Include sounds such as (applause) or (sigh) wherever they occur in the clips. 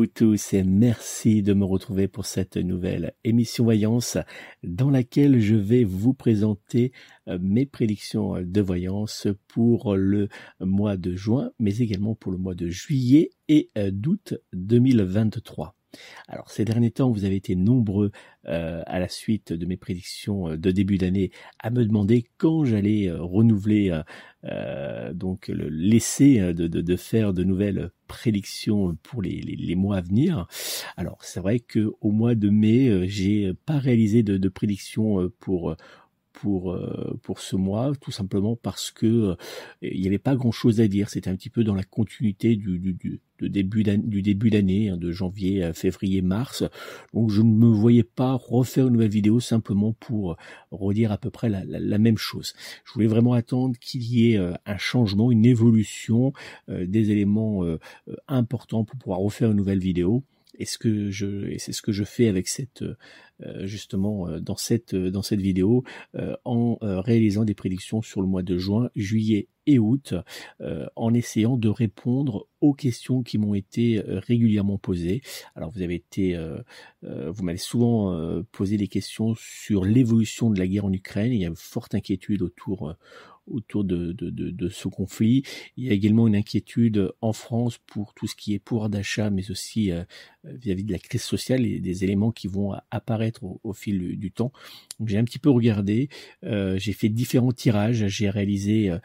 Vous tous et merci de me retrouver pour cette nouvelle émission Voyance dans laquelle je vais vous présenter euh, mes prédictions de voyance pour le mois de juin mais également pour le mois de juillet et euh, d'août 2023. Alors ces derniers temps, vous avez été nombreux euh, à la suite de mes prédictions de début d'année à me demander quand j'allais renouveler euh, donc le laisser de, faire de nouvelles prédictions pour les mois à venir. Alors c'est vrai que au mois de mai, j'ai pas réalisé de, de prédictions pour pour pour ce mois, tout simplement parce que il n'y avait pas grand chose à dire. C'était un petit peu dans la continuité du, du, de début du début d'année, hein, de janvier février, mars. Donc je ne me voyais pas refaire une nouvelle vidéo simplement pour redire à peu près la, la, même chose. Je voulais vraiment attendre qu'il y ait un changement, une évolution, euh, des éléments euh, importants pour pouvoir refaire une nouvelle vidéo. Et ce que je, et c'est ce que je fais avec cette euh, justement euh, dans cette euh, dans cette vidéo en réalisant des prédictions sur le mois de juin, juillet et août en essayant de répondre aux questions qui m'ont été régulièrement posées. Alors vous avez été vous m'avez souvent posé des questions sur l'évolution de la guerre en Ukraine, il y a une forte inquiétude autour autour de, de, ce conflit. Il y a également une inquiétude en France pour tout ce qui est pouvoir d'achat, mais aussi vis-à-vis de la crise sociale et des éléments qui vont apparaître au, fil du, temps. J'ai un petit peu regardé, euh, j'ai fait différents tirages, j'ai réalisé euh,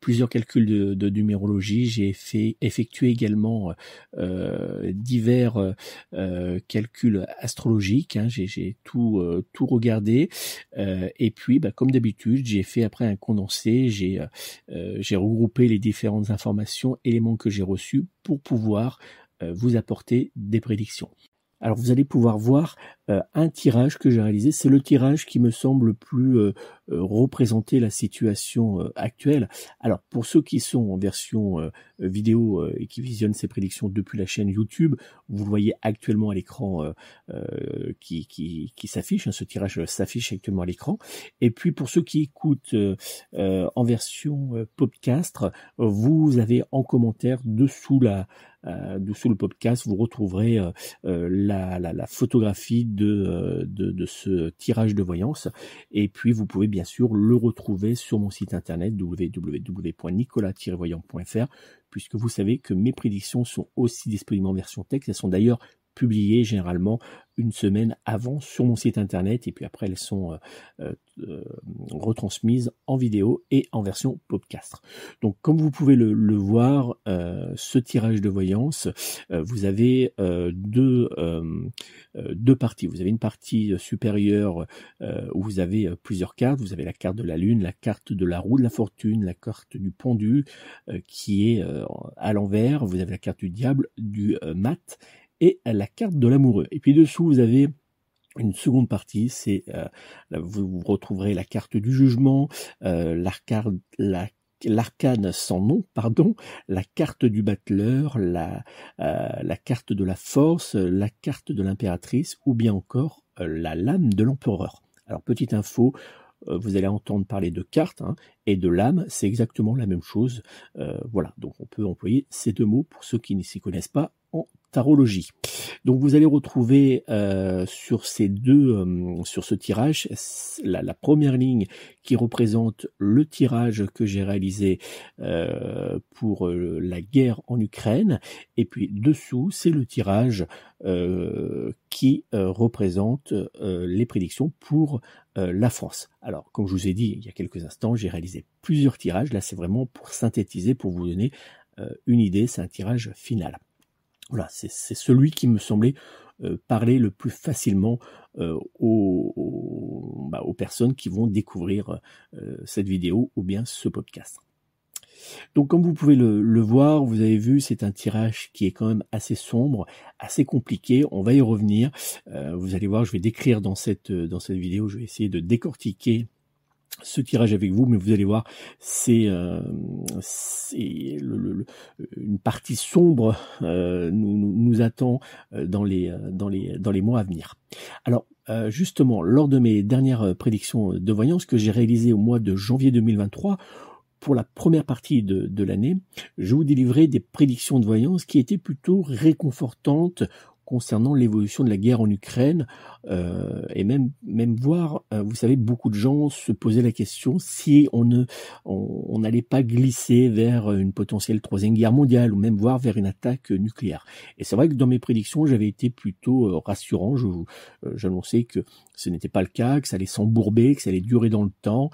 plusieurs calculs de, numérologie, j'ai fait effectué également euh, divers euh, calculs astrologiques. Hein, j'ai tout tout regardé et puis bah, comme d'habitude j'ai fait après un condensé, j'ai j'ai regroupé les différentes informations, éléments que j'ai reçus pour pouvoir vous apporter des prédictions. Alors vous allez pouvoir voir euh, un tirage que j'ai réalisé. C'est le tirage qui me semble plus euh, euh, représenter la situation actuelle. Alors pour ceux qui sont en version vidéo et qui visionnent ces prédictions depuis la chaîne YouTube, vous le voyez actuellement à l'écran qui, qui, qui s'affiche. Hein, ce tirage s'affiche actuellement à l'écran. Et puis pour ceux qui écoutent en version podcast, vous avez en commentaire dessous la dessous le podcast, vous retrouverez la, la, la, photographie de, de, de, ce tirage de voyance. Et puis, vous pouvez bien sûr le retrouver sur mon site internet www.nicolas-voyant.fr puisque vous savez que mes prédictions sont aussi disponibles en version texte. Elles sont d'ailleurs publiées généralement une semaine avant sur mon site internet et puis après elles sont euh, euh, euh, retransmises en vidéo et en version podcast. Donc comme vous pouvez le, voir, ce tirage de voyance, vous avez deux, deux parties. Vous avez une partie supérieure où vous avez plusieurs cartes. Vous avez la carte de la lune, la carte de la roue de la fortune, la carte du pendu qui est à l'envers. Vous avez la carte du diable, du mat et la carte de l'amoureux. Et puis dessous, vous avez une seconde partie, c'est euh, vous retrouverez la carte du jugement, euh, la, carte, la l'arcane sans nom, pardon, la carte du battleur, la, euh, la carte de la force, la carte de l'impératrice ou bien encore la lame de l'empereur. Alors petite info, vous allez entendre parler de cartes hein, et de lame, c'est exactement la même chose. voilà, donc on peut employer ces deux mots pour ceux qui ne s'y connaissent pas en tarologie. Donc vous allez retrouver euh, sur ces deux, euh, sur ce tirage, la, première ligne qui représente le tirage que j'ai réalisé euh, pour la guerre en Ukraine, et puis dessous c'est le tirage qui représente les prédictions pour la France. Alors comme je vous ai dit il y a quelques instants, j'ai réalisé plusieurs tirages. Là c'est vraiment pour synthétiser, pour vous donner une idée. C'est un tirage final. Voilà, c'est celui qui me semblait euh, parler le plus facilement euh, aux, bah, aux, personnes qui vont découvrir euh, cette vidéo ou bien ce podcast. Donc comme vous pouvez le, voir, vous avez vu, c'est un tirage qui est quand même assez sombre, assez compliqué. On va y revenir. vous allez voir, je vais décrire dans cette dans cette vidéo, je vais essayer de décortiquer ce tirage avec vous, mais vous allez voir, c'est euh, une partie sombre euh, nous, nous, attend euh, dans les, dans, les, dans les mois à venir. Alors, euh, justement, lors de mes dernières prédictions de voyance que j'ai réalisées au mois de janvier 2023, pour la première partie de, de l'année, je vous délivrais des prédictions de voyance qui étaient plutôt réconfortantes concernant l'évolution de la guerre en Ukraine euh, et même même voir, euh, vous savez, beaucoup de gens se posaient la question si on ne on n'allait pas glisser vers une potentielle troisième guerre mondiale ou même voir vers une attaque nucléaire. Et c'est vrai que dans mes prédictions, j'avais été plutôt euh, rassurant. Je j'annonçais que ce n'était pas le cas, que ça allait s'embourber, que ça allait durer dans le temps.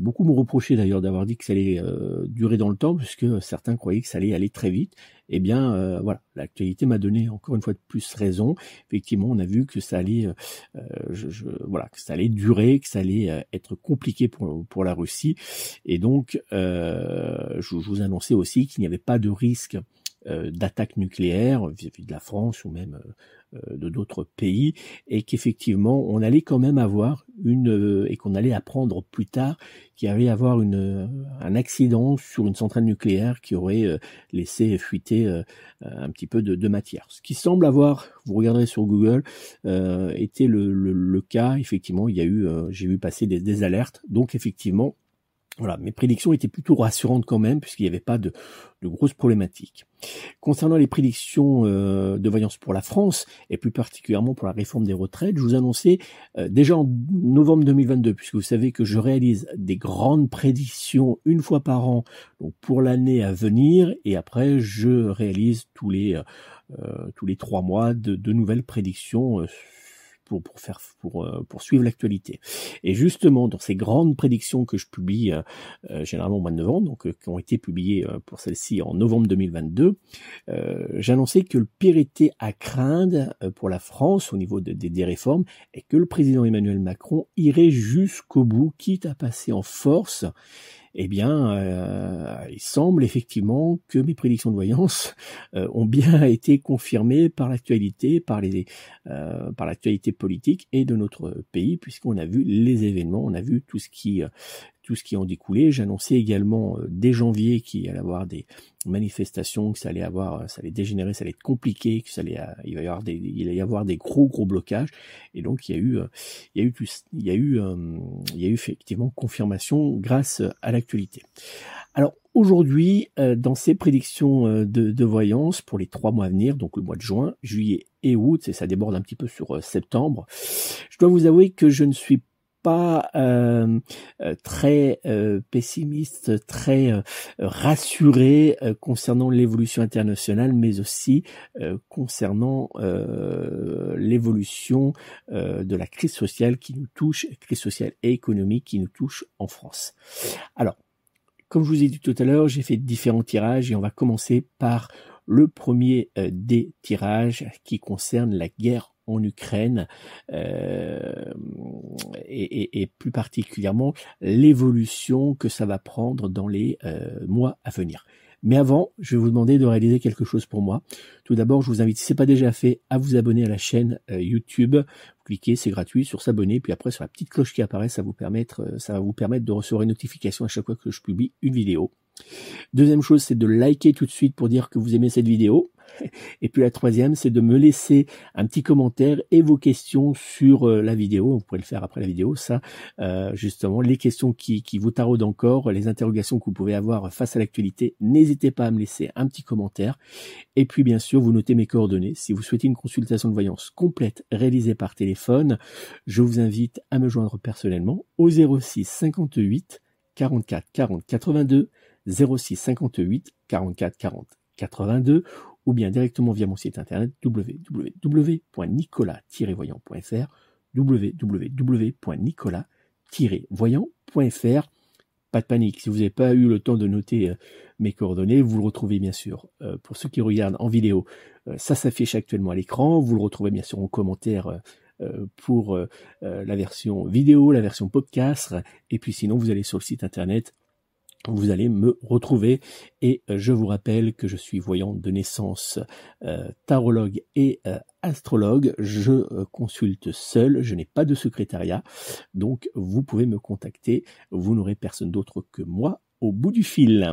beaucoup m'ont reproché d'ailleurs d'avoir dit que ça allait durer dans le temps, puisque certains croyaient que ça allait aller très vite eh bien euh, voilà, l'actualité m'a donné encore une fois de plus raison. Effectivement, on a vu que ça allait, euh, euh, voilà, que ça allait durer, que ça allait être compliqué pour pour la Russie, et donc je, je, vous annonçais aussi qu'il n'y avait pas de risque d'attaque nucléaire vis-à-vis de la France ou même euh, de d'autres pays et qu'effectivement on allait quand même avoir une euh, et qu'on allait apprendre plus tard qu'il allait avoir une euh, un accident sur une centrale nucléaire qui aurait laissé fuiter un petit peu de, matière. Ce qui semble avoir, vous regarderez sur Google, euh, était le, le, cas. Effectivement, il y a eu, j'ai vu passer des alertes. Donc effectivement, voilà, mes prédictions étaient plutôt rassurantes quand même, puisqu'il n'y avait pas de, grosses problématiques. Concernant les prédictions euh, de voyance pour la France, et plus particulièrement pour la réforme des retraites, je vous annonçais euh, déjà en novembre 2022, puisque vous savez que je réalise des grandes prédictions une fois par an donc pour l'année à venir, et après je réalise tous les, euh, tous les trois mois de, de nouvelles prédictions pour, pour faire pour, euh, pour suivre l'actualité. Et justement, dans ces grandes prédictions que je publie euh, euh, généralement au mois de novembre, donc qui ont été publiées pour celle-ci en novembre 2022, j'annonçais que le pire était à craindre pour la France au niveau des réformes et que le président Emmanuel Macron irait jusqu'au bout, quitte à passer en force eh bien, euh, il semble effectivement que mes prédictions de voyance (laughs) euh, ont bien (laughs) été confirmées par l'actualité, par les, euh, par l'actualité politique et de notre pays, puisqu'on a vu les événements, on a vu tout ce qui, tout ce qui en découlait. J'annonçais également euh, dès janvier qu'il allait y avoir des manifestations, que ça allait avoir, ça allait dégénérer, ça allait être compliqué, que ça allait, euh, il va y avoir des, il y avoir des gros gros blocages. Et donc il y a eu, euh, il y a eu, il y a eu, il y a eu effectivement confirmation grâce à l'actualité. Alors aujourd'hui, dans ces prédictions de, de, voyance pour les trois mois à venir, donc le mois de juin, juillet et août, et ça déborde un petit peu sur septembre, je dois vous avouer que je ne suis pas euh, euh, très euh, pessimiste, très rassuré concernant l'évolution internationale, mais aussi concernant l'évolution de la crise sociale qui nous touche, crise sociale et économique qui nous touche en France. Alors, comme je vous ai dit tout à l'heure, j'ai fait différents tirages et on va commencer par le premier des tirages qui concerne la guerre en Ukraine euh, et, plus particulièrement l'évolution que ça va prendre dans les euh, mois à venir. Mais avant, je vais vous demander de réaliser quelque chose pour moi. Tout d'abord, je vous invite, si ce n'est pas déjà fait, à vous abonner à la chaîne euh, YouTube. Cliquez, c'est gratuit, sur s'abonner, puis après sur la petite cloche qui apparaît, ça, vous permettre, ça va vous permettre de recevoir une notification à chaque fois que je publie une vidéo. Deuxième chose, c'est de liker tout de suite pour dire que vous aimez cette vidéo. Et puis la troisième, c'est de me laisser un petit commentaire et vos questions sur euh, la vidéo. Vous pouvez le faire après la vidéo, ça, euh, justement, les questions qui, qui vous taraudent encore, les interrogations que vous pouvez avoir face à l'actualité. N'hésitez pas à me laisser un petit commentaire. Et puis, bien sûr, vous notez mes coordonnées. Si vous souhaitez une consultation de voyance complète réalisée par téléphone, je vous invite à me joindre personnellement au 06 58 44 40 82 06 58 44 40 82 ou bien directement via mon site internet www.nicolas-voyant.fr www.nicolas-voyant.fr Pas de panique, si vous n'avez pas eu le temps de noter euh, mes coordonnées, vous le retrouvez bien sûr. Euh, pour ceux qui regardent en vidéo, euh, ça s'affiche actuellement à l'écran. Vous le retrouvez bien sûr en commentaire pour la version vidéo, la version podcast. Et puis sinon, vous allez sur le site internet vous allez me retrouver et euh, je vous rappelle que je suis voyant de naissance, euh, tarologue et euh, astrologue. Je consulte seul, je n'ai pas de secrétariat, donc vous pouvez me contacter. Vous n'aurez personne d'autre que moi au bout du fil.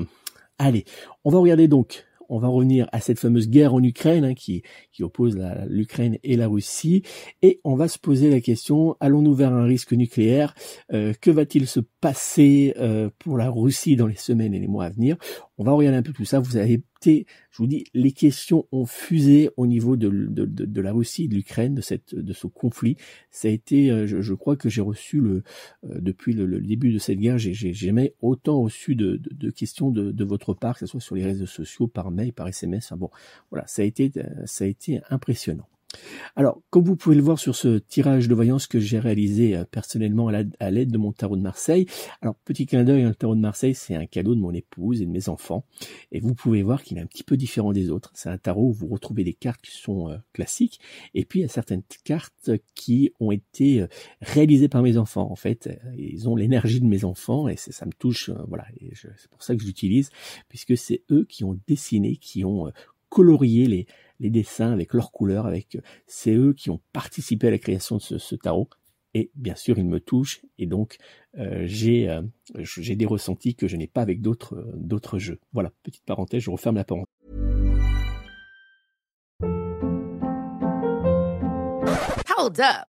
Allez, on va regarder donc on va revenir à cette fameuse guerre en Ukraine hein, qui, qui oppose l'Ukraine et la Russie, et on va se poser la question allons-nous vers un risque nucléaire? Euh, Que va-t-il se passer euh, pour la Russie dans les semaines et les mois à venir? On va regarder un peu tout ça. Vous avez je vous dis, les questions ont fusé au niveau de, la Russie, de l'Ukraine, de cette de ce conflit. Ça a été, euh, je, crois que j'ai reçu le depuis le, début de cette guerre, j'ai jamais autant reçu de, de, questions de, votre part, que ce soit sur les réseaux sociaux, par mail, par SMS. bon, voilà, ça a été ça a été impressionnant. Alors, comme vous pouvez le voir sur ce tirage de voyance que j'ai réalisé euh, personnellement à l'aide de mon tarot de Marseille. Alors, petit clin d'œil, hein, le tarot de Marseille, c'est un cadeau de mon épouse et de mes enfants. Et vous pouvez voir qu'il est un petit peu différent des autres. C'est un tarot où vous retrouvez des cartes qui sont euh, classiques. Et puis, il y a certaines cartes qui ont été euh, réalisées par mes enfants. En fait, ils ont l'énergie de mes enfants et ça me touche. voilà, c'est pour ça que je l'utilise, puisque c'est eux qui ont dessiné, qui ont colorié les les dessins avec leurs couleurs, avec euh, c'est eux qui ont participé à la création de ce, tarot. Et bien sûr, il me touche et donc euh, j'ai euh, j'ai des ressentis que je n'ai pas avec d'autres d'autres jeux. Voilà, petite parenthèse, je referme la parenthèse. Hold up.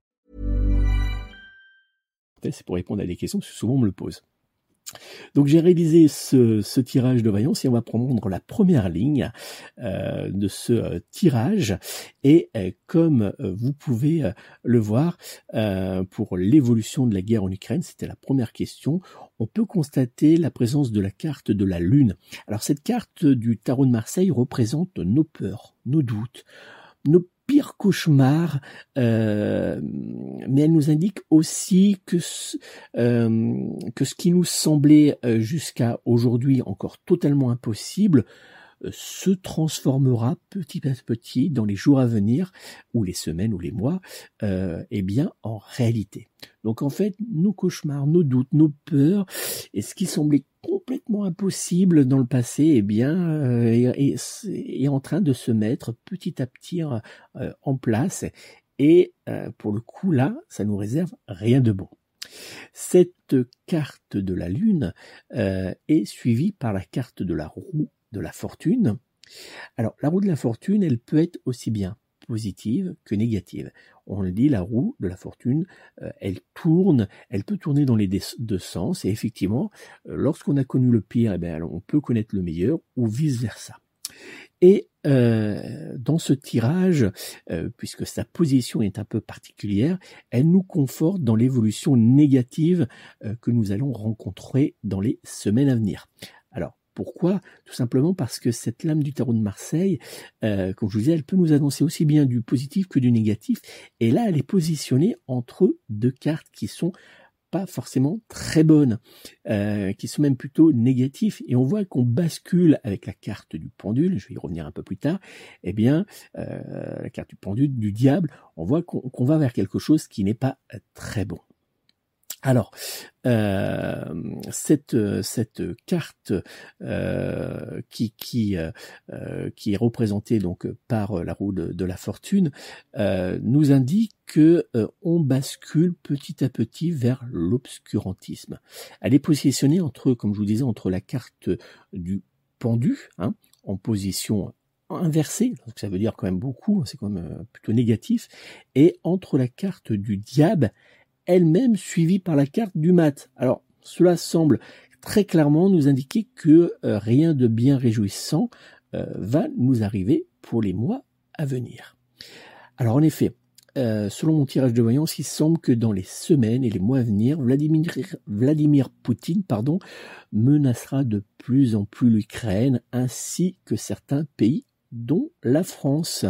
C'est pour répondre à des questions que souvent on me le pose. Donc j'ai réalisé ce, tirage de voyance et on va prendre la première ligne euh, de ce euh, tirage et euh, comme vous pouvez le voir pour l'évolution de la guerre en Ukraine, c'était la première question, on peut constater la présence de la carte de la Lune. Alors cette carte du tarot de Marseille représente nos peurs, nos doutes, nos pire cauchemar, euh, mais elle nous indique aussi que, euh, que ce qui nous semblait euh, jusqu'à aujourd'hui encore totalement impossible se transformera petit à petit dans les jours à venir, ou les semaines ou les mois, euh, eh bien en réalité. Donc en fait, nos cauchemars, nos doutes, nos peurs, et ce qui semblait complètement impossible dans le passé, eh bien, euh, est, en train de se mettre petit à petit euh, en place. Et euh, pour le coup, là, ça nous réserve rien de bon. Cette carte de la Lune est suivie par la carte de la roue de la fortune. Alors, la roue de la fortune, elle peut être aussi bien positive que négative. On le dit, la roue de la fortune, euh, elle tourne, elle peut tourner dans les deux sens, et effectivement, euh, lorsqu'on a connu le pire, eh bien, on peut connaître le meilleur, ou vice-versa. Et euh, dans ce tirage, puisque sa position est un peu particulière, elle nous conforte dans l'évolution négative que nous allons rencontrer dans les semaines à venir. Pourquoi? Tout simplement parce que cette lame du tarot de Marseille, euh, comme je vous disais, elle peut nous annoncer aussi bien du positif que du négatif. Et là, elle est positionnée entre deux cartes qui sont pas forcément très bonnes, euh, qui sont même plutôt négatives. Et on voit qu'on bascule avec la carte du pendule, je vais y revenir un peu plus tard, eh bien, euh, la carte du pendule, du diable, on voit qu'on va vers quelque chose qui n'est pas très bon. Alors, euh, cette, cette carte euh, qui, qui, euh, qui est représentée donc par la roue de, la fortune nous indique que on bascule petit à petit vers l'obscurantisme. Elle est positionnée entre, comme je vous disais, entre la carte du pendu, hein, en position inversée, donc ça veut dire quand même beaucoup, c'est quand même plutôt négatif, et entre la carte du diable elle-même suivie par la carte du mat. Alors, cela semble très clairement nous indiquer que euh, rien de bien réjouissant euh, va nous arriver pour les mois à venir. Alors en effet, euh, selon mon tirage de voyance, il semble que dans les semaines et les mois à venir, Vladimir, Vladimir Poutine pardon, menacera de plus en plus l'Ukraine ainsi que certains pays dont la France.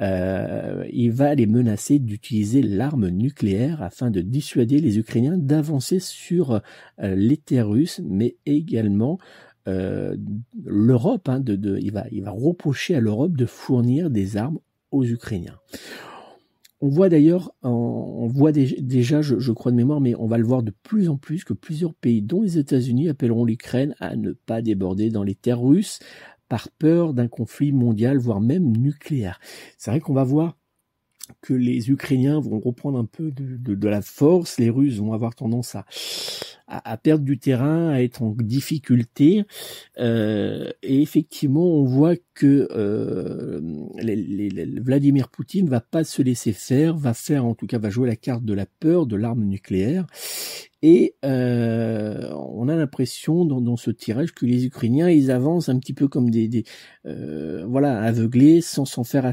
Euh, il va les menacer d'utiliser l'arme nucléaire afin de dissuader les Ukrainiens d'avancer sur euh, les terres russes, mais également euh, l'Europe. Hein, de, il, va, il reprocher à l'Europe de fournir des armes aux Ukrainiens. On voit d'ailleurs, on voit déjà, je, crois de mémoire, mais on va le voir de plus en plus que plusieurs pays, dont les États-Unis, appelleront l'Ukraine à ne pas déborder dans les terres russes, par peur d'un conflit mondial, voire même nucléaire. C'est vrai qu'on va voir que les Ukrainiens vont reprendre un peu de, la force, les Russes vont avoir tendance à, à, perdre du terrain, à être en difficulté. Euh, et effectivement, on voit que euh, Vladimir Poutine va pas se laisser faire, va faire, en tout cas, va jouer la carte de la peur, de l'arme nucléaire. Et euh, on a l'impression dans, ce tirage que les Ukrainiens ils avancent un petit peu comme des, des euh, voilà aveuglés sans s'en faire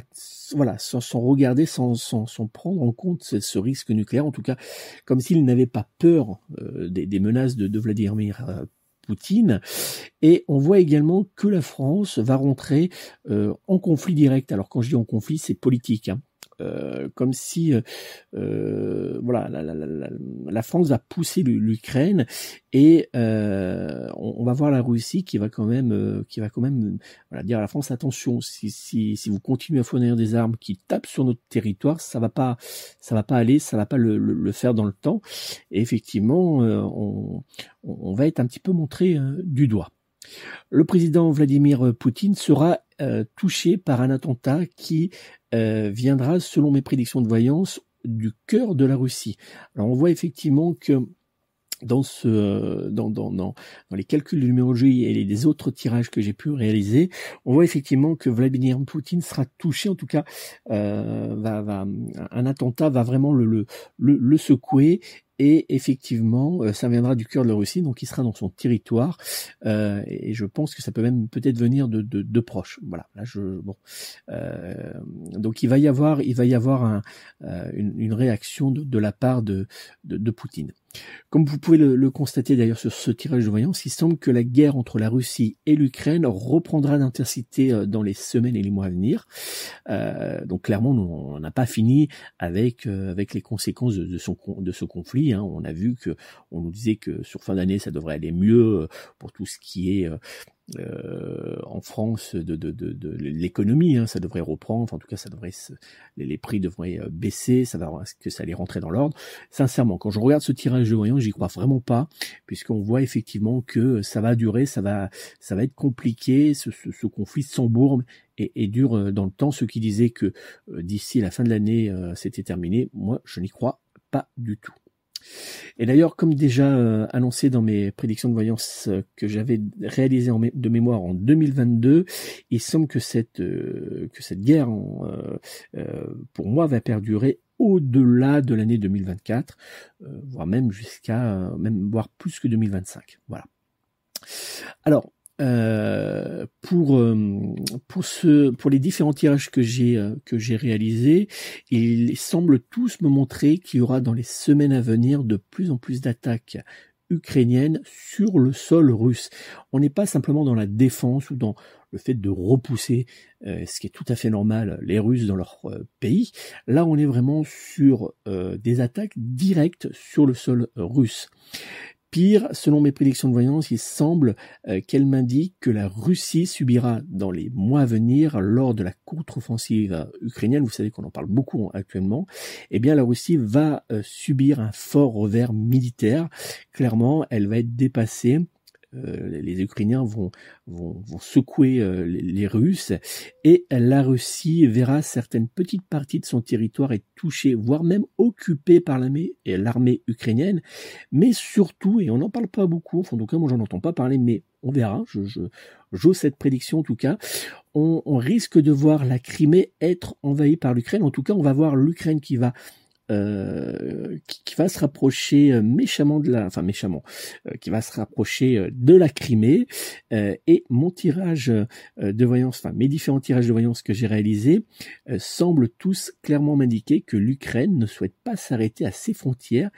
voilà sans, sans regarder sans, sans, sans, prendre en compte ce, risque nucléaire en tout cas comme s'ils n'avaient pas peur euh, des, des, menaces de, Vladimir euh, Poutine. Et on voit également que la France va rentrer euh, en conflit direct. Alors quand je dis en conflit, c'est politique. Hein. Euh, comme si euh, euh, voilà la, France va pousser l'Ukraine et on, va voir la Russie qui va quand même qui va quand même dire à la France attention si, vous continuez à fournir des armes qui tapent sur notre territoire ça va pas ça va pas aller ça va pas le, faire dans le temps et effectivement on, va être un petit peu montré du doigt. Le président Vladimir Poutine sera touché par un attentat qui euh, viendra, selon mes prédictions de voyance, du cœur de la Russie. Alors on voit effectivement que dans ce dans, dans, dans, les calculs de numérologie et les autres tirages que j'ai pu réaliser, on voit effectivement que Vladimir Poutine sera touché, en tout cas, euh, va, va, un attentat va vraiment le, le, le secouer et effectivement, euh, ça viendra du cœur de la Russie, donc il sera dans son territoire. Euh, et je pense que ça peut même peut-être venir de, de, de, proches. Voilà. Là, je bon. Euh, donc il va y avoir, il va y avoir un, une, une, réaction de, de la part de, de Poutine. Comme vous pouvez le, constater d'ailleurs sur ce tirage de voyance, il semble que la guerre entre la Russie et l'Ukraine reprendra d'intensité euh, dans les semaines et les mois à venir. Euh, donc clairement, on n'a pas fini avec euh, avec les conséquences de, son, de ce conflit. Hein. On a vu que on nous disait que sur fin d'année, ça devrait aller mieux pour tout ce qui est euh, en France de, de, de, l'économie, hein, ça devrait reprendre, en tout cas ça devrait les, prix devraient euh, baisser, ça va que ça allait rentrer dans l'ordre? Sincèrement, quand je regarde ce tirage de voyants, j'y crois vraiment pas, puisqu'on voit effectivement que ça va durer, ça va ça va être compliqué, ce, conflit s'embourbe et, et, dure euh, dans le temps. Ceux qui disaient que d'ici la fin de l'année c'était terminé, moi je n'y crois pas du tout. Et d'ailleurs, comme déjà euh, annoncé dans mes prédictions de voyance euh, que j'avais réalisées de mémoire en 2022, il semble que cette euh, que cette guerre, pour moi, va perdurer au-delà de l'année 2024, voire même jusqu'à même voire plus que 2025. Voilà. Alors, euh, pour euh, pour les différents tirages que j'ai euh, que j'ai réalisés, ils semblent tous me montrer qu'il y aura dans les semaines à venir de plus en plus d'attaques ukrainiennes sur le sol russe. On n'est pas simplement dans la défense ou dans le fait de repousser, ce qui est tout à fait normal, les Russes dans leur pays. Là, on est vraiment sur des attaques directes sur le sol russe. Pire, selon mes prédictions de voyance, il semble euh, qu'elle m'indique que la Russie subira dans les mois à venir, lors de la contre-offensive ukrainienne, vous savez qu'on en parle beaucoup actuellement, eh bien la Russie va euh, subir un fort revers militaire. Clairement, elle va être dépassée les Ukrainiens vont, vont, vont secouer euh, les, Russes. Et la Russie verra certaines petites parties de son territoire être touchées, voire même occupées par l'armée l'armée ukrainienne, mais surtout, et on n'en parle pas beaucoup, en tout cas moi j'en entends pas parler, mais on verra, je, je, j'ose cette prédiction en tout cas, on, on risque de voir la Crimée être envahie par l'Ukraine, en tout cas on va voir l'Ukraine qui va euh, qui, va se rapprocher euh, méchamment de la, enfin méchamment, euh, qui va se rapprocher de la Crimée. et mon tirage de voyance, enfin mes différents tirages de voyance que j'ai réalisés semblent tous clairement m'indiquer que l'Ukraine ne souhaite pas s'arrêter à ses frontières,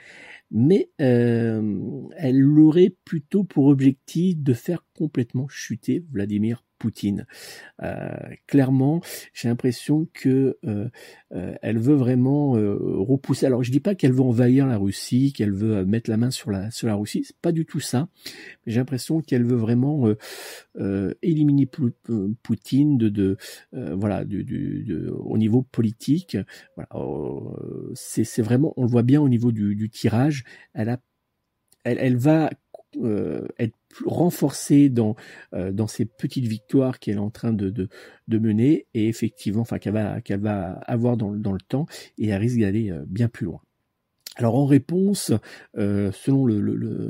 mais elle aurait plutôt pour objectif de faire complètement chuter Vladimir Poutine. Euh, clairement, j'ai l'impression que euh, euh, elle veut vraiment repousser. Alors, je dis pas qu'elle veut envahir la Russie, qu'elle veut mettre la main sur la sur la Russie. C'est pas du tout ça. J'ai l'impression qu'elle veut vraiment éliminer Poutine de, voilà au niveau politique. Voilà, c'est vraiment, on le voit bien au niveau du tirage. Elle va euh, être renforcée dans euh, dans ces petites victoires qu'elle est en train de, mener et effectivement enfin qu'elle va avoir dans, le temps et elle risque d'aller euh, bien plus loin. Alors en réponse, selon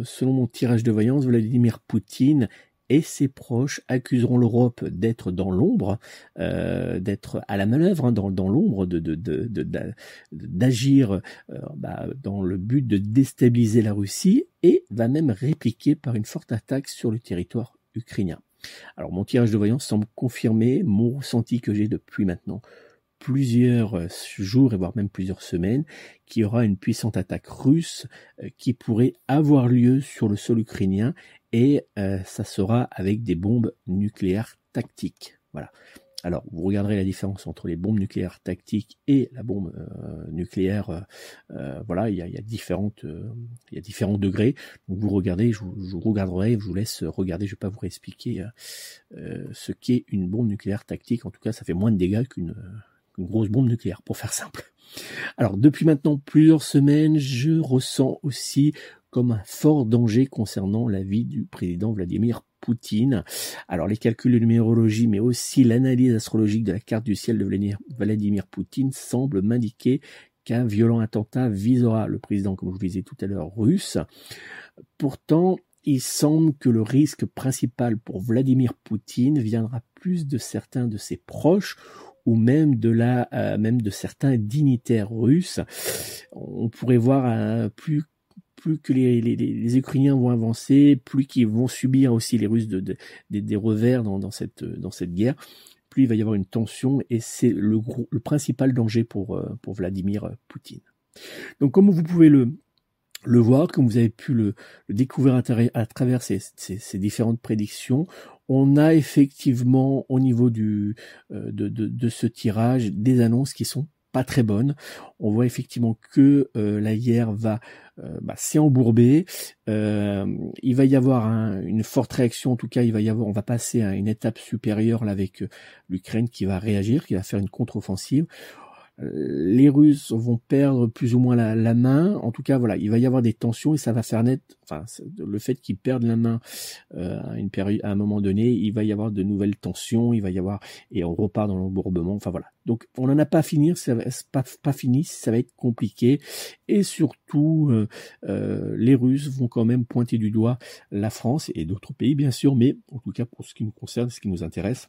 selon mon tirage de voyance, Vladimir Poutine et ses proches accuseront l'Europe d'être dans l'ombre, euh, d'être à la manœuvre, hein, dans, l'ombre, d'agir euh, bah, dans le but de déstabiliser la Russie et va même répliquer par une forte attaque sur le territoire ukrainien. Alors mon tirage de voyance semble confirmer mon ressenti que j'ai depuis maintenant plusieurs euh, jours et voire même plusieurs semaines qu'il y aura une puissante attaque russe qui pourrait avoir lieu sur le sol ukrainien et euh, ça sera avec des bombes nucléaires tactiques. Voilà. Alors, vous regarderez la différence entre les bombes nucléaires tactiques et la bombe euh, nucléaire. Euh, voilà, il y a, différentes, il y a différents degrés. Vous regardez, je vous, je regarderai, je vous laisse regarder. Je vais pas vous réexpliquer ce qu'est une bombe nucléaire tactique. En tout cas, ça fait moins de dégâts qu'une grosse bombe nucléaire, pour faire simple. Alors, depuis maintenant plusieurs semaines, je ressens aussi comme un fort danger concernant la vie du président Vladimir Poutine. Alors les calculs de numérologie, mais aussi l'analyse astrologique de la carte du ciel de Vladimir Poutine semblent m'indiquer qu'un violent attentat visera le président, comme je vous disais tout à l'heure, russe. Pourtant, il semble que le risque principal pour Vladimir Poutine viendra plus de certains de ses proches ou même de la, euh, même de certains dignitaires russes. On pourrait voir un plus plus que les, les, Ukrainiens vont avancer, plus qu'ils vont subir aussi les Russes de, des revers dans, cette, dans cette guerre, plus il va y avoir une tension et c'est le, le principal danger pour, euh, pour Vladimir Poutine. Donc comme vous pouvez le, le voir, comme vous avez pu le, découvrir à, travers ces, différentes prédictions, on a effectivement au niveau euh, de, ce tirage des annonces qui sont pas très bonnes. On voit effectivement que euh, la guerre va euh, bah. Euh, il va y avoir une forte réaction, en tout cas, il va y avoir, on va passer à une étape supérieure avec l'Ukraine qui va réagir, qui va faire une contre-offensive. Les Russes vont perdre plus ou moins la, main. En tout cas, voilà, il va y avoir des tensions et ça va faire naître, enfin, le fait qu'ils perdent la main euh, à une période, à un moment donné, il va y avoir de nouvelles tensions, il va y avoir et on repart dans l'embourbement. Enfin voilà. Donc on n'en a pas fini, ça va pas, fini, ça va être compliqué et surtout euh, euh, les Russes vont quand même pointer du doigt la France et d'autres pays bien sûr, mais en tout cas pour ce qui nous concerne, ce qui nous intéresse,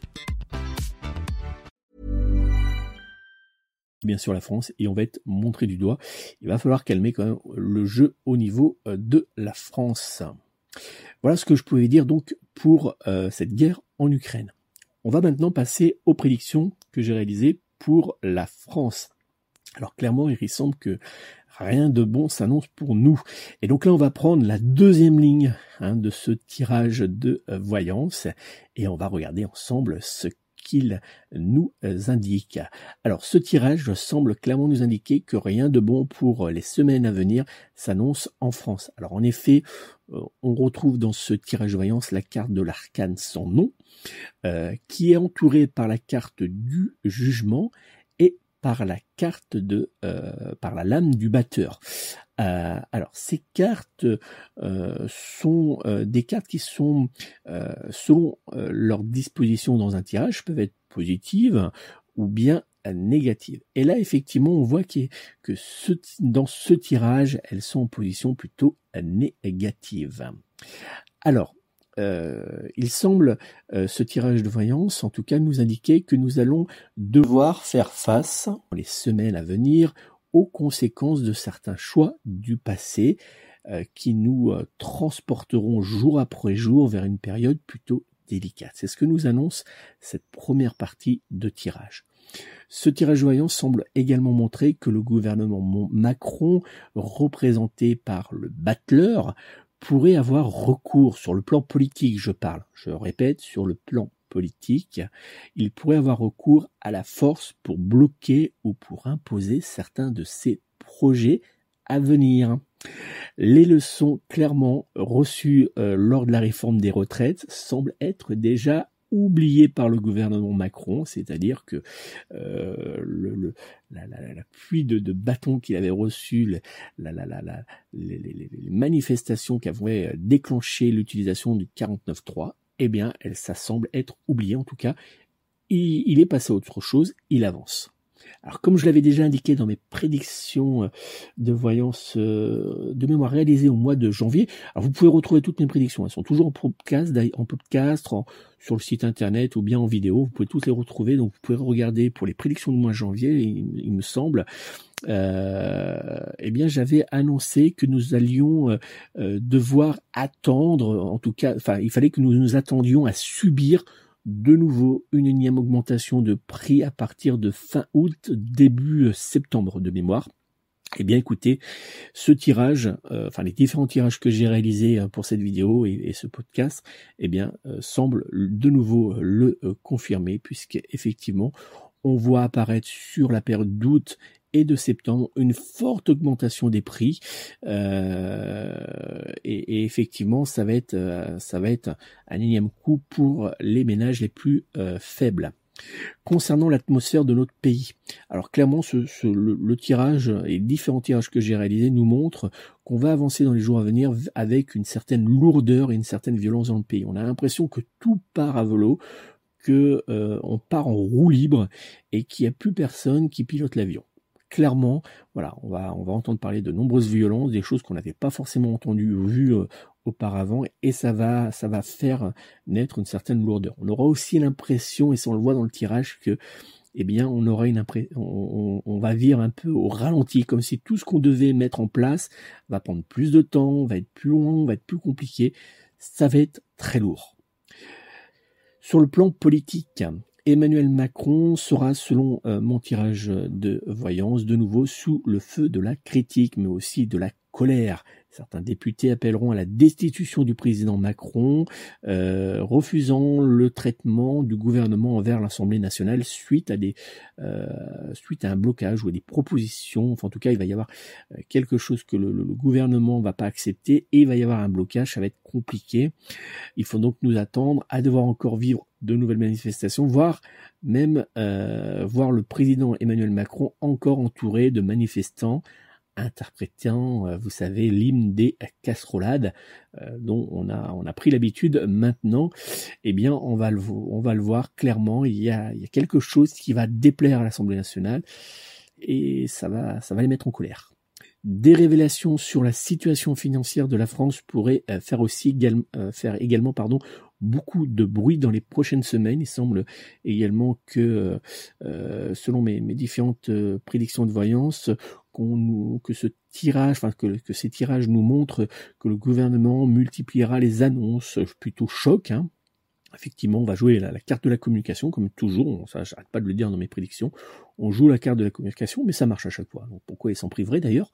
bien sûr la France et on va être montré du doigt. Il va falloir calmer quand même le jeu au niveau euh, de la France. Voilà ce que je pouvais dire donc pour euh, cette guerre en Ukraine. On va maintenant passer aux prédictions que j'ai réalisées pour la France. Alors clairement, il semble que rien de bon s'annonce pour nous. Et donc là, on va prendre la deuxième ligne hein, de ce tirage de euh, voyance et on va regarder ensemble ce qu'il nous indique. Alors ce tirage semble clairement nous indiquer que rien de bon pour les semaines à venir s'annonce en France. Alors en effet, euh, on retrouve dans ce tirage de voyance la carte de l'arcane sans nom, euh, qui est entourée par la carte du jugement et par la carte de euh, par la lame du batteur. Euh, alors ces cartes euh, sont euh, des cartes qui sont selon leur disposition dans un tirage peuvent être positives ou bien négatives. Et là effectivement on voit que, dans ce tirage elles sont en position plutôt négative. Alors il semble ce tirage de voyance, en tout cas, nous indiquer que nous allons devoir faire face, dans les semaines à venir, aux conséquences de certains choix du passé euh, qui nous euh, transporteront jour après jour vers une période plutôt délicate. C'est ce que nous annonce cette première partie de tirage. Ce tirage voyant semble également montrer que le gouvernement Macron, représenté par le battleur, pourrait avoir recours sur le plan politique, je parle, je répète, sur le plan il pourrait avoir recours à la force pour bloquer ou pour imposer certains de ses projets à venir. Les leçons clairement reçues euh, lors de la réforme des retraites semblent être déjà oubliées par le gouvernement Macron, c'est-à-dire que euh, la, pluie de, bâtons qu'il avait reçu, les, les, manifestations qui avaient déclenché l'utilisation du 49.3, eh bien, ça semble être oublié. En tout cas, il, est passé à autre chose, il avance. Alors, comme je l'avais déjà indiqué dans mes prédictions euh, de voyance euh, de mémoire réalisées au mois de janvier, alors vous pouvez retrouver toutes mes prédictions. Elles sont toujours en podcast, en podcast, sur le site internet ou bien en vidéo. Vous pouvez toutes les retrouver. Donc, vous pouvez regarder pour les prédictions du mois de janvier, il, me semble. Euh, eh bien, j'avais annoncé que nous allions euh, devoir attendre, en tout cas, enfin, il fallait que nous nous attendions à subir de nouveau une énième augmentation de prix à partir de fin août, début septembre de mémoire. Eh bien écoutez, ce tirage, enfin les différents tirages que j'ai réalisés pour cette vidéo et, ce podcast, eh bien semblent de nouveau le confirmer puisque effectivement on voit apparaître sur la période d'août et de septembre une forte augmentation des prix euh, et, effectivement ça va être euh, ça va être un énième coup pour les ménages les plus euh, faibles. Concernant l'atmosphère de notre pays, alors clairement ce, le, tirage et différents tirages que j'ai réalisés nous montrent qu'on va avancer dans les jours à venir avec une certaine lourdeur et une certaine violence dans le pays. On a l'impression que tout part à volo, que on part en roue libre et qu'il n'y a plus personne qui pilote l'avion clairement, voilà, on va, entendre parler de nombreuses violences, des choses qu'on n'avait pas forcément entendues ou vues euh, auparavant, et ça va, faire naître une certaine lourdeur. On aura aussi l'impression, et ça on le voit dans le tirage, que eh bien, on aura une on, va vivre un peu au ralenti, comme si tout ce qu'on devait mettre en place va prendre plus de temps, va être plus long, va être plus compliqué. Ça va être très lourd. Sur le plan politique, Emmanuel Macron sera, selon mon tirage de voyance, de nouveau sous le feu de la critique, mais aussi de la colère. Certains députés appelleront à la destitution du président Macron, euh, refusant le traitement du gouvernement envers l'Assemblée nationale suite à des euh, suite à un blocage ou à des propositions. Enfin, en tout cas, il va y avoir euh, quelque chose que le, le gouvernement va pas accepter et il va y avoir un blocage. Ça va être compliqué. Il faut donc nous attendre à devoir encore vivre de nouvelles manifestations, voire même voir le président Emmanuel Macron encore entouré de manifestants interprétant, euh, vous savez, l'hymne des casserolades, euh, dont on a, on a pris l'habitude maintenant, eh bien, on va le, on va le voir clairement, il y, a, il y a quelque chose qui va déplaire à l'Assemblée nationale, et ça va, ça va les mettre en colère. Des révélations sur la situation financière de la France pourraient euh, faire aussi également, faire également pardon, beaucoup de bruit dans les prochaines semaines. Il semble également que, euh, selon mes, différentes prédictions de voyance, que ce tirage, enfin que, que, ces tirages nous montrent que le gouvernement multipliera les annonces plutôt choc. Hein. Effectivement, on va jouer la, carte de la communication, comme toujours. Ça, j'arrête pas de le dire dans mes prédictions. On joue la carte de la communication, mais ça marche à chaque fois. Pourquoi ils s'en priveraient d'ailleurs?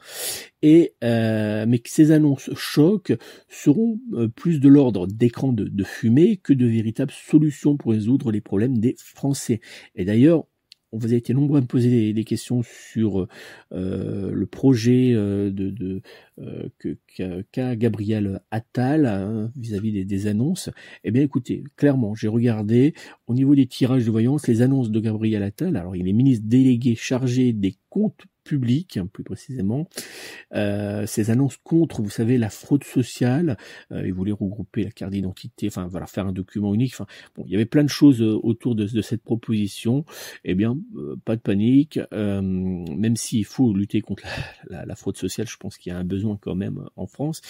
Et euh, mais ces annonces choc seront euh, plus de l'ordre d'écran de, de fumée que de véritables solutions pour résoudre les problèmes des Français. Et d'ailleurs, on vous a été nombreux à me poser des, questions sur euh, le projet euh, de, de euh, qu'a Gabriel Attal hein, vis-à-vis des, des, annonces. Eh bien, écoutez, clairement, j'ai regardé au niveau des tirages de voyance les annonces de Gabriel Attal. Alors, il est ministre délégué chargé des comptes public, plus précisément. Euh, ces annonces contre, vous savez, la fraude sociale. Euh, ils voulaient regrouper la carte d'identité, enfin voilà, faire un document unique. Enfin, bon, il y avait plein de choses euh, autour de, de cette proposition. Eh bien, euh, pas de panique. Euh, même s'il faut lutter contre la, la, la fraude sociale, je pense qu'il y a un besoin quand même en France.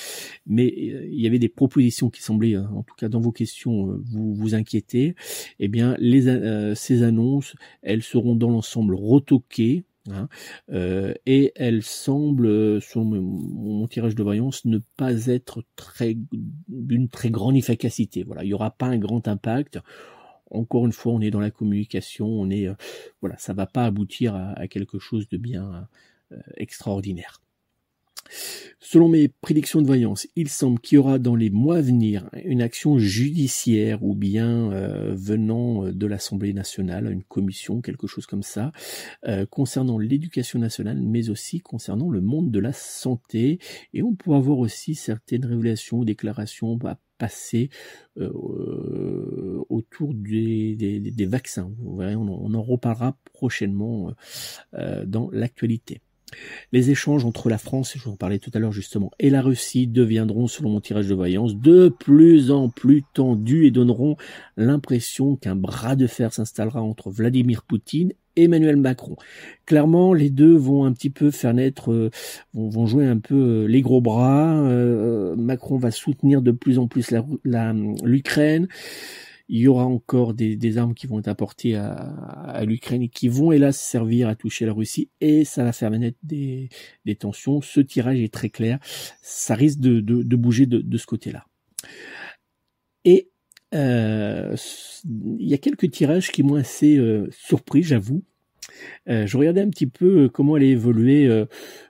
Mais il y avait des propositions qui semblaient, en tout cas dans vos questions, vous vous inquiéter. Eh bien, les, ces annonces, elles seront dans l'ensemble retoquées Hein, euh, et elle semble, sur mon, tirage de voyance, ne pas être très d'une très grande efficacité. Voilà, il n'y aura pas un grand impact. Encore une fois, on est dans la communication, on est, euh, voilà, ça va pas aboutir à, quelque chose de bien euh, extraordinaire. Selon mes prédictions de voyance, il semble qu'il y aura dans les mois à venir une action judiciaire ou bien euh, venant euh, de l'Assemblée nationale, une commission, quelque chose comme ça, euh, concernant l'éducation nationale, mais aussi concernant le monde de la santé. Et on peut avoir aussi certaines révélations ou déclarations à passer autour des, des, vaccins. Vous verrez, on, on, en reparlera prochainement dans l'actualité. Les échanges entre la France, je vous en parlais tout à l'heure justement, et la Russie deviendront, selon mon tirage de voyance, de plus en plus tendus et donneront l'impression qu'un bras de fer s'installera entre Vladimir Poutine et Emmanuel Macron. Clairement, les deux vont un petit peu faire naître, euh, vont, jouer un peu euh, les gros bras. Euh, Macron va soutenir de plus en plus l'Ukraine il y aura encore des, armes qui vont être apportées à, l'Ukraine et qui vont hélas servir à toucher la Russie et ça va faire naître des, tensions. Ce tirage est très clair, ça risque de, bouger de, ce côté-là. Et euh, il y a quelques tirages qui m'ont assez euh, surpris, j'avoue. Euh, je regardais un petit peu comment allait évoluer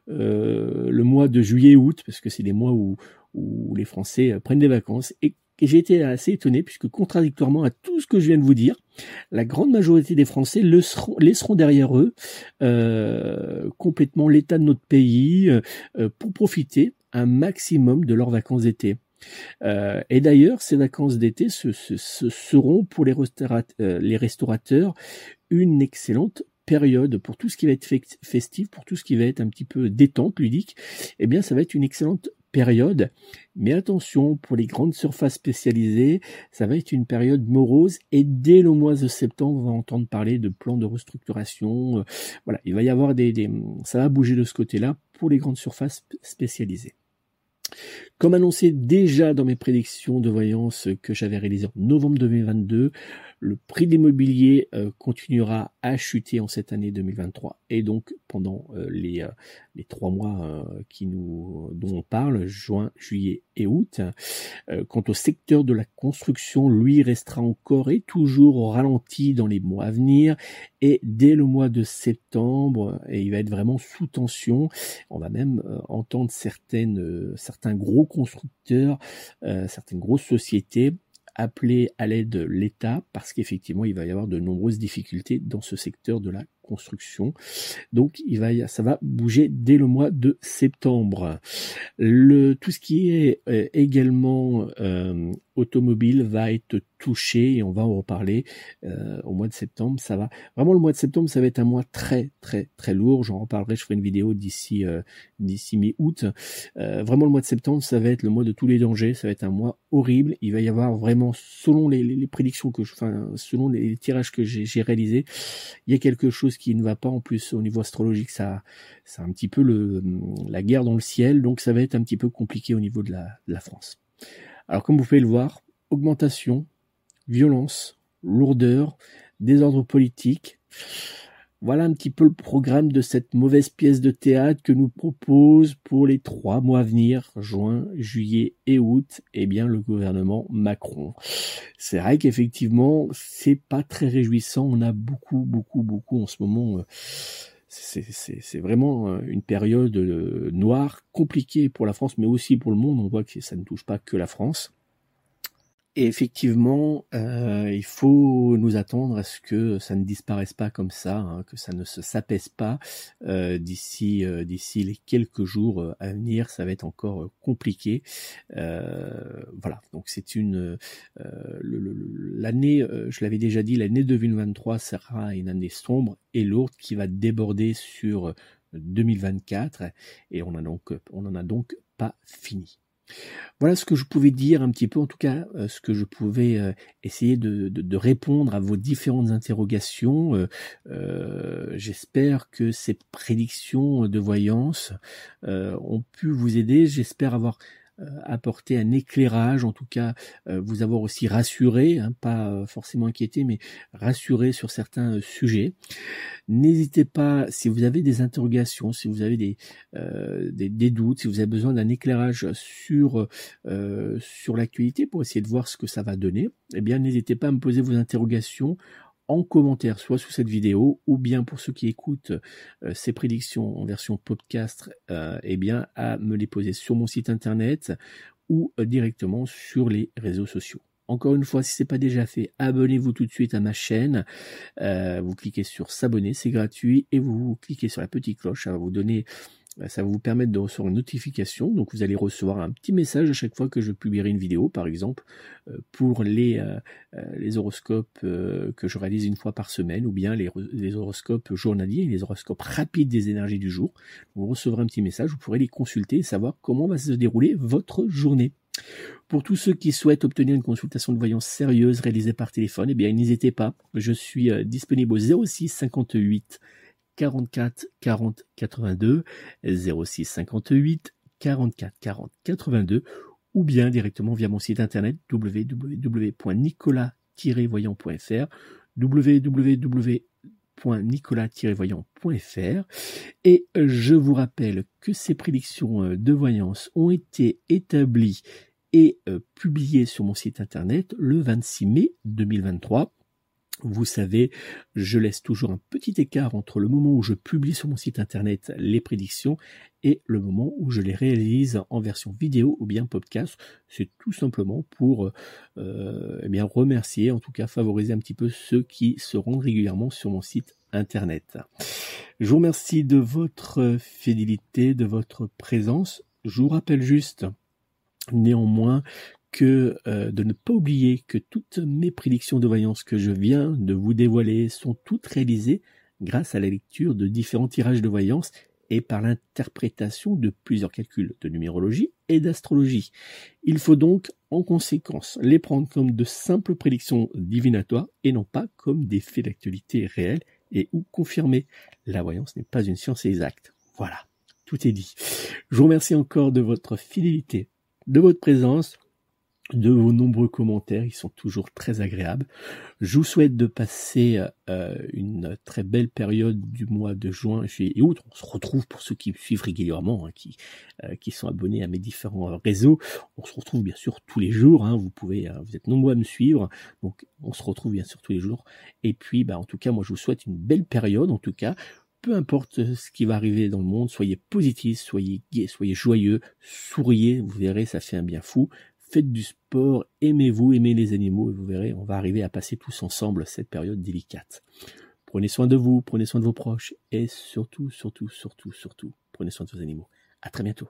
le mois de juillet-août, parce que c'est des mois où, où les Français prennent des vacances. Et et j'ai été assez étonné puisque contradictoirement à tout ce que je viens de vous dire, la grande majorité des Français laisseront derrière eux euh, complètement l'état de notre pays euh, pour profiter un maximum de leurs vacances d'été. Euh, et d'ailleurs, ces vacances d'été ce, seront pour les, euh, les restaurateurs une excellente période pour tout ce qui va être festif, pour tout ce qui va être un petit peu détente, ludique, eh bien ça va être une excellente Mais attention, pour les grandes surfaces spécialisées, ça va être une période morose et dès le mois de septembre, on va entendre parler de plans de restructuration. Euh, voilà, il va y avoir des ça va bouger de ce côté-là pour les grandes surfaces spécialisées. Comme annoncé déjà dans mes prédictions de voyance que j'avais réalisées en novembre 2022, le prix de l'immobilier euh, continuera à chuter en cette année 2023 et donc pendant euh, les, euh, les trois mois qui nous, dont on parle, juin, juillet et août. quant au secteur de la construction, lui restera encore et toujours au ralenti dans les mois à venir et dès le mois de septembre, et il va être vraiment sous tension. On va même entendre certaines, certains gros constructeurs, certaines grosses sociétés appeler à l'aide l'État parce qu'effectivement il va y avoir de nombreuses difficultés dans ce secteur de la construction. Donc il va, ça va bouger dès le mois de septembre. Le, tout ce qui est euh, également euh, automobile va être touché et on va en reparler euh, au mois de septembre. Ça va vraiment le mois de septembre, ça va être un mois très très très lourd. J'en reparlerai, je ferai une vidéo d'ici d'ici mi-août. Vraiment le mois de septembre, ça va être le mois de tous les dangers. Ça va être un mois horrible. Il va y avoir vraiment, selon les, les prédictions que je, enfin selon les, tirages que j'ai réalisés, il y a quelque chose qui ne va pas. En plus au niveau astrologique, ça c'est un petit peu le la guerre dans le ciel. Donc ça va être un petit peu compliqué au niveau de la, de la France. Alors comme vous pouvez le voir, augmentation, violence, lourdeur, désordre politique. Voilà un petit peu le programme de cette mauvaise pièce de théâtre que nous propose pour les trois mois à venir, juin, juillet et août, eh bien, le gouvernement Macron. C'est vrai qu'effectivement, c'est pas très réjouissant. On a beaucoup, beaucoup, beaucoup en ce moment. Euh, c'est vraiment euh, une période euh, noire, compliquée pour la France, mais aussi pour le monde. On voit que ça ne touche pas que la France. Effectivement, euh, il faut nous attendre à ce que ça ne disparaisse pas comme ça, hein, que ça ne se s'apaise pas euh, d'ici euh, d'ici les quelques jours à venir. Ça va être encore compliqué. voilà. Donc c'est une l'année, je l'avais déjà dit, l'année 2023 sera une année sombre et lourde qui va déborder sur 2024 et on a donc on en a donc pas fini. Voilà ce que je pouvais dire un petit peu, en tout cas euh, ce que je pouvais euh, essayer de, répondre à vos différentes interrogations. Euh, j'espère que ces prédictions de voyance ont pu vous aider. J'espère avoir apporter un éclairage, en tout cas euh, vous avoir aussi rassuré, hein, pas euh, forcément inquiété, mais rassuré sur certains sujets. N'hésitez pas, si vous avez des interrogations, si vous avez des, des, doutes, si vous avez besoin d'un éclairage sur, sur l'actualité pour essayer de voir ce que ça va donner, eh bien n'hésitez pas à me poser vos interrogations en commentaire, soit sous cette vidéo, ou bien pour ceux qui écoutent euh, ces prédictions en version podcast, euh, eh bien à me les poser sur mon site internet ou euh, directement sur les réseaux sociaux. Encore une fois, si ce n'est pas déjà fait, abonnez-vous tout de suite à ma chaîne. vous cliquez sur s'abonner, c'est gratuit, et vous cliquez sur la petite cloche, ça va vous donner bah, ça va vous permettre de recevoir une notification. Donc vous allez recevoir un petit message à chaque fois que je publierai une vidéo, par exemple, euh, pour les, euh, euh, les horoscopes que je réalise une fois par semaine, ou bien les, horoscopes journaliers, les horoscopes rapides des énergies du jour. Vous recevrez un petit message, vous pourrez les consulter et savoir comment va se dérouler votre journée. Pour tous ceux qui souhaitent obtenir une consultation de voyance sérieuse réalisée par téléphone, eh bien n'hésitez pas. Je suis disponible au 06 58 44 40 82 06 58 44 40 82 ou bien directement via mon site internet www.nicolas-voyant.fr www.nicolas-voyant.fr et je vous rappelle que ces prédictions euh, de voyance ont été établies et euh, publiées sur mon site internet le 26 mai 2023 vous savez, je laisse toujours un petit écart entre le moment où je publie sur mon site internet les prédictions et le moment où je les réalise en version vidéo ou bien podcast. C'est tout simplement pour euh, eh remercier, en tout cas favoriser un petit peu ceux qui se rendent régulièrement sur mon site internet. Je vous remercie de votre fidélité, de votre présence. Je vous rappelle juste néanmoins que euh, de ne pas oublier que toutes mes prédictions de voyance que je viens de vous dévoiler sont toutes réalisées grâce à la lecture de différents tirages de voyance et par l'interprétation de plusieurs calculs de numérologie et d'astrologie. Il faut donc en conséquence les prendre comme de simples prédictions divinatoires et non pas comme des faits d'actualité réels et ou confirmés. La voyance n'est pas une science exacte. Voilà, tout est dit. Je vous remercie encore de votre fidélité de votre présence, de vos nombreux commentaires, ils sont toujours très agréables. Je vous souhaite de passer euh, une très belle période du mois de juin, et août. On se retrouve pour ceux qui me suivent régulièrement, hein, qui, euh, qui sont abonnés à mes différents euh, réseaux. On se retrouve bien sûr tous les jours. Hein, vous pouvez, vous êtes nombreux à me suivre, donc on se retrouve bien sûr tous les jours. Et puis, bah, en tout cas, moi je vous souhaite une belle période. En tout cas, peu importe ce qui va arriver dans le monde, soyez positifs, soyez gays, soyez joyeux, souriez, vous verrez, ça fait un bien fou faites du sport, aimez-vous, aimez les animaux, et vous verrez, on va arriver à passer tous ensemble cette période délicate. Prenez soin de vous, prenez soin de vos proches, et surtout, surtout, surtout, surtout, prenez soin de vos animaux. À très bientôt.